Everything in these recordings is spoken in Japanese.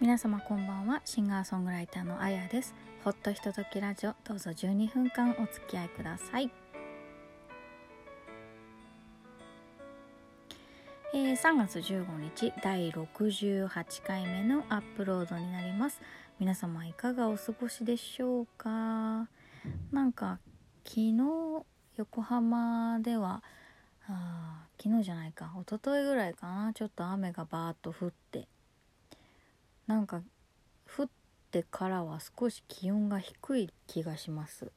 皆様こんばんは。シンガーソングライターのあやです。ほっとひとときラジオ。どうぞ12分間お付き合いください。えー、3月15日第68回目のアップロードになります。皆様いかがお過ごしでしょうか？なんか昨日横浜ではあ昨日じゃないか。一昨日ぐらいかな。ちょっと雨がバーッと降ってなんか降ってからは少し気温が低い気がします。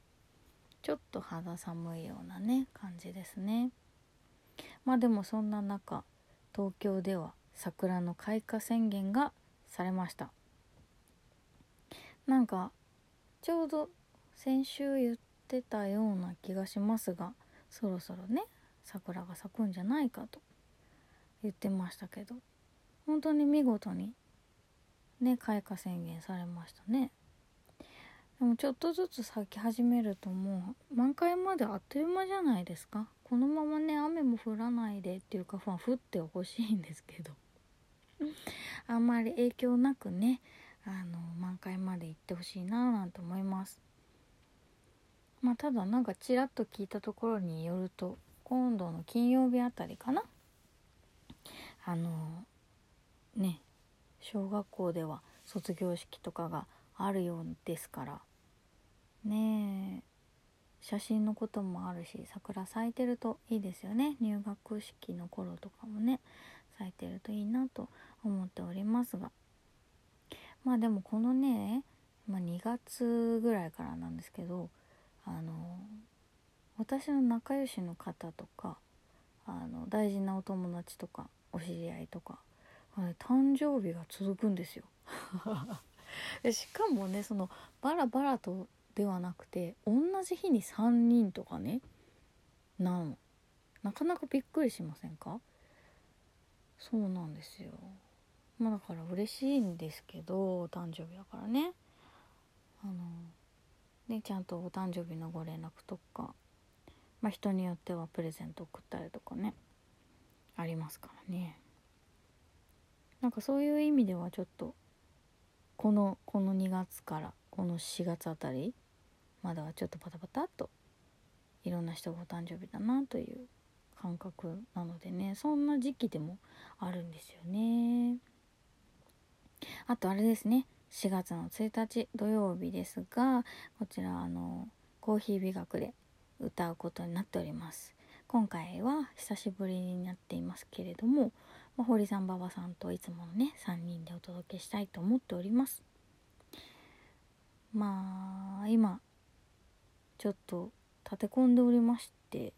ちょっと肌寒いようなね感じですね。まあでもそんな中東京では桜の開花宣言がされました。なんかちょうど先週言ってたような気がしますがそろそろね桜が咲くんじゃないかと言ってましたけど本当に見事にね開花宣言されましたね。でもちょっとずつ咲き始めるともう満開まであっという間じゃないですか。このままね雨も降らないでっていうかまあ降ってほしいんですけど。あんまり影響なくねあの満開まで行ってほしいななんて思います。まあただなんかちらっと聞いたところによると今度の金曜日あたりかな。あのね小学校では卒業式とかがあるようですから。ねえ。写真のこともあるし桜咲いてるといいですよね。入学式の頃とかもね。咲いてるといいなと思っておりますが。まあでもこのね、まあ、2月ぐらいからなんですけどあの私の仲良しの方とかあの大事なお友達とかお知り合いとかはい、誕生日が続くんですよ。しかもねそのバラバラとではなくて同じ日に3人とかねなのなかなかびっくりしませんか？そうなんですよ。まあだから嬉しいんですけどお誕生日だからね。あのねちゃんとお誕生日のご連絡とかまあ人によってはプレゼント送ったりとかねありますからねなんかそういう意味ではちょっとこのこの2月からこの4月あたりまだちょっとパタパタっといろんな人がお誕生日だなという感覚なのでねそんな時期でもあるんですよね。あとあれですね4月の1日土曜日ですがこちらあのコーヒー美学で歌うことになっております。今回は久しぶりになっていますけれどもまあ、堀さん馬場さんといつものね3人でお届けしたいと思っております。まあ今ちょっと立て込んでおりまして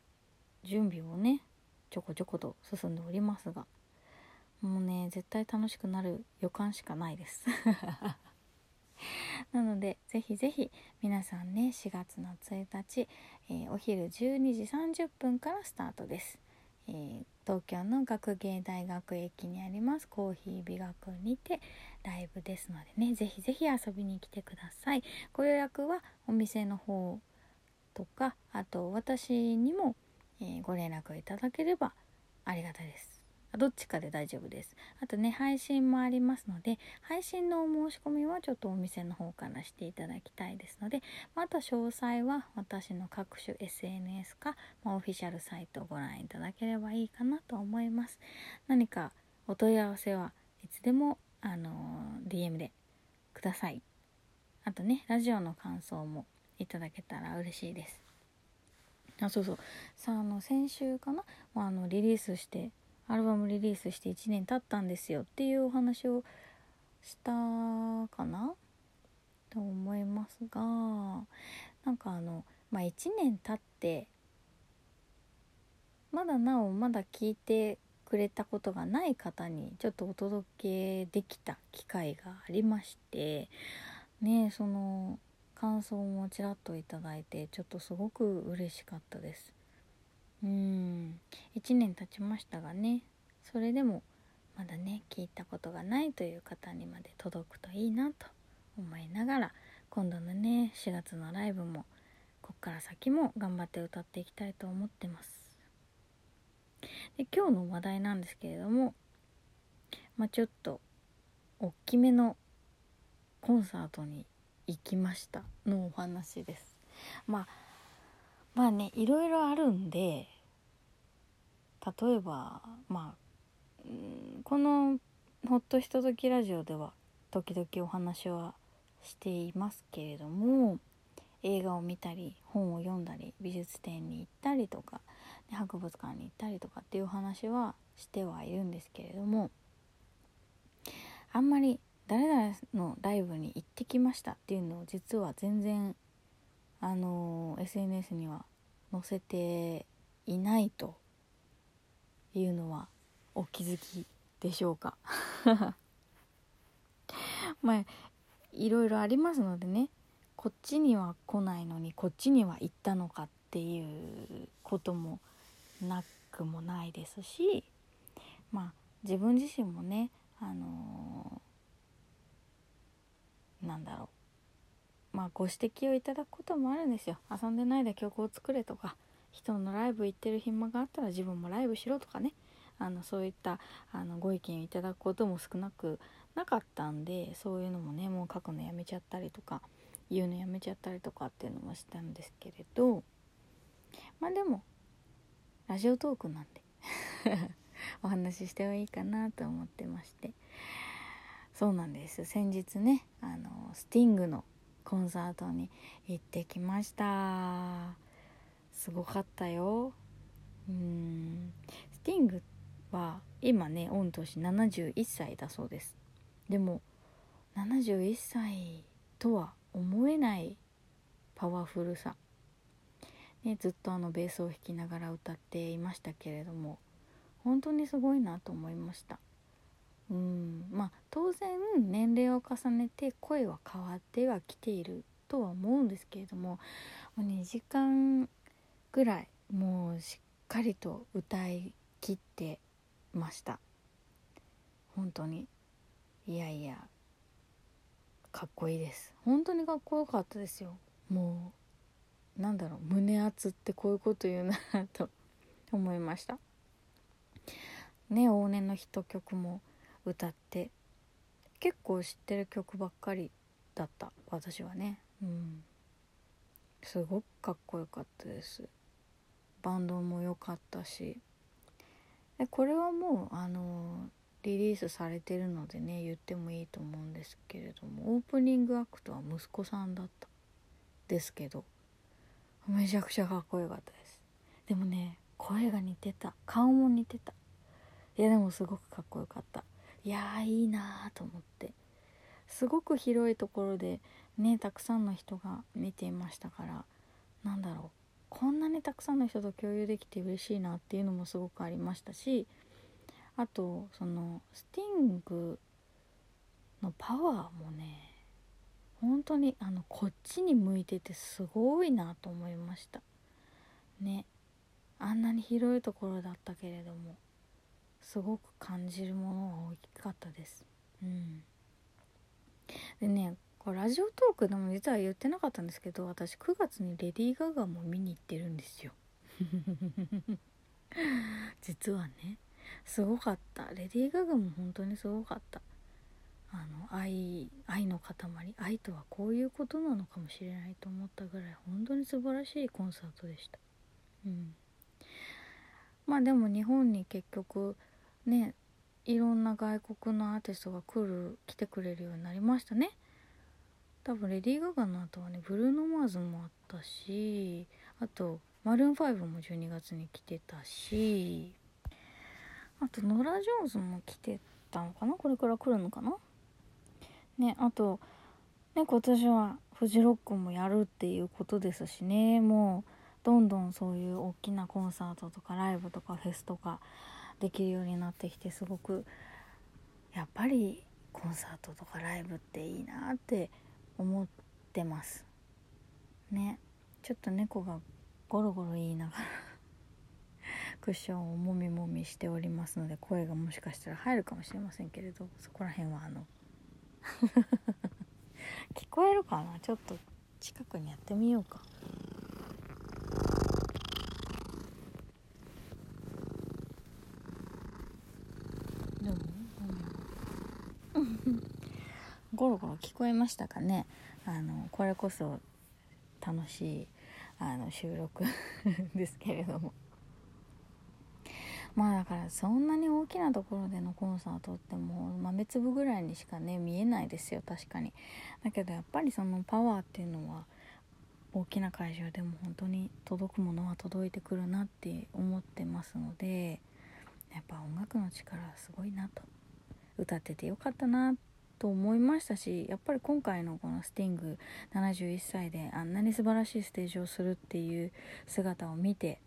準備をねちょこちょこと進んでおりますがもうね絶対楽しくなる予感しかないです。なのでぜひぜひ皆さんね4月の1日、えー、お昼12時30分からスタートです、えー東京の学芸大学駅にありますコーヒー美学にてライブですのでねぜひぜひ遊びに来てください。ご予約はお店の方とかあと私にも、えー、ご連絡いただければありがたいです。どっちかで大丈夫です。あとね配信もありますので配信のお申し込みはちょっとお店の方からしていただきたいですのでまた詳細は私の各種 SNS か、まあ、オフィシャルサイトをご覧いただければいいかなと思います。何かお問い合わせはいつでもあの、DM でください。あとねラジオの感想もいただけたら嬉しいです。あそうそう。さああの先週かな、ま、あのリリースしてアルバムリリースして1年経ったんですよっていうお話をしたかな？と思いますがなんかあのまあ1年経ってまだなおまだ聞いてくれたことがない方にちょっとお届けできた機会がありましてねその感想もちらっと頂いてちょっとすごく嬉しかったです。うん。1年経ちましたがねそれでもまだね聞いたことがないという方にまで届くといいなと思いながら今度のね4月のライブもこっから先も頑張って歌っていきたいと思ってます。で今日の話題なんですけれどもまあちょっと大きめのコンサートに行きましたのお話です。まあまあねいろいろあるんで例えばまあこの「ほっとひとときラジオ」では時々お話はしていますけれども映画を見たり本を読んだり美術展に行ったりとか博物館に行ったりとかっていう話はしてはいるんですけれどもあんまり誰々のライブに行ってきましたっていうのを実は全然あの SNS には載せていないというのはお気づきでしょうか？まあいろいろありますのでね。こっちには来ないのにこっちには行ったのかっていうこともなくもないですしまあ自分自身もねあのー、なんだろう。まあご指摘をいただくこともあるんですよ。遊んでないで曲を作れとか。人のライブ行ってる暇があったら自分もライブしろとかね。あのそういったあのご意見をいただくことも少なくなかったんでそういうのもねもう書くのやめちゃったりとか言うのやめちゃったりとかっていうのもしたんですけれどまあでもラジオトークなんで お話ししてもいいかなと思ってまして。そうなんです。先日ねあのスティングのコンサートに行ってきました。すごかったよ。うん。スティングは今ね御年71歳だそうです。でも71歳とは思えないパワフルさ、ね、ずっとあのベースを弾きながら歌っていましたけれども本当にすごいなと思いました。うん。まあ当然年齢を重ねて声は変わってはきているとは思うんですけれども2時間ぐらいもうしっかりと歌いきってました。本当に。いやいやかっこいいです。本当にかっこよかったですよ。もうなんだろう胸熱ってこういうこと言うなと 思いました。ね往年のヒット曲も歌って結構知ってる曲ばっかりだった私はね。うん。すごくかっこよかったです。バンドも良かったし。でこれはもうあのリリースされてるのでね言ってもいいと思うんですけれどもオープニングアクトは息子さんだった。ですけどめちゃくちゃかっこよかったです。でもね声が似てた。顔も似てた。いやでもすごくかっこよかった。いやーいいなーと思って。すごく広いところでねたくさんの人が見ていましたからなんだろう。こんなにたくさんの人と共有できて嬉しいなっていうのもすごくありましたしあとそのスティングのパワーもね本当にあのこっちに向いててすごいなと思いました。ねあんなに広いところだったけれどもすごく感じるものが大きかったです。うん。でねラジオトークでも実は言ってなかったんですけど私9月にレディー・ガガも見に行ってるんですよ。実はね。すごかった。レディー・ガガも本当にすごかった。あの愛愛の塊。愛とはこういうことなのかもしれないと思ったぐらい本当に素晴らしいコンサートでした。うん。まあでも日本に結局ねいろんな外国のアーティストが来る来てくれるようになりましたね。多分レディー・ガガの後はねブルーノ・マーズもあったしあとマルーン5も12月に来てたしあとノラ・ジョーンズも来てたのかな？これから来るのかな？ねあとね今年はフジロックもやるっていうことですしねもうどんどんそういう大きなコンサートとかライブとかフェスとかできるようになってきてすごくやっぱりコンサートとかライブっていいなって思ってます。ね。ちょっと猫がゴロゴロ言いながら クッションをもみもみしておりますので声がもしかしたら入るかもしれませんけれどそこら辺はあの 聞こえるかな？ちょっと近くにやってみようか。ゴロゴロ聞こえましたかね？あのこれこそ楽しいあの収録 ですけれども。まあだからそんなに大きなところでのコンサートってもう豆粒ぐらいにしかね見えないですよ確かに。だけどやっぱりそのパワーっていうのは大きな会場でも本当に届くものは届いてくるなって思ってますのでやっぱ音楽の力はすごいなと。歌っててよかったなってと思いましたしやっぱり今回のこのスティング71歳であんなに素晴らしいステージをするっていう姿を見て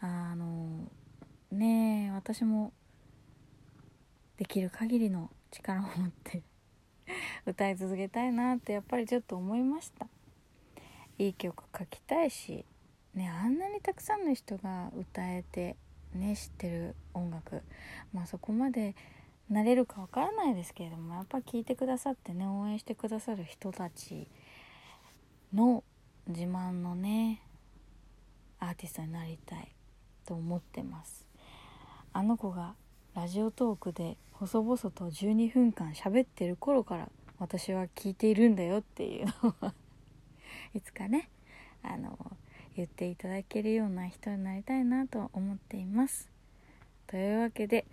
あのねえ私もできる限りの力を持って 歌い続けたいなってやっぱりちょっと思いました。いい曲書きたいしねあんなにたくさんの人が歌えてね知ってる音楽まあそこまでなれるかわからないですけれどもやっぱ聴いてくださってね応援してくださる人たちの自慢のねアーティストになりたいと思ってます。あの子がラジオトークで細々と12分間喋ってる頃から私は聞いているんだよっていうのは いつかねあの言っていただけるような人になりたいなと思っています。というわけで、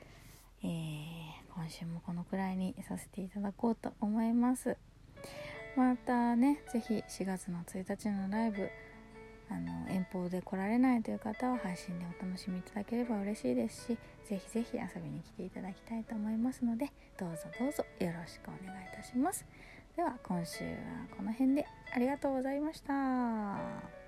えー、今週もこのくらいにさせていただこうと思いますまたね是非4月の1日のライブあの遠方で来られないという方は配信でお楽しみいただければ嬉しいですしぜひぜひ遊びに来ていただきたいと思いますのでどうぞどうぞよろしくお願いいたしますでは今週はこの辺でありがとうございました。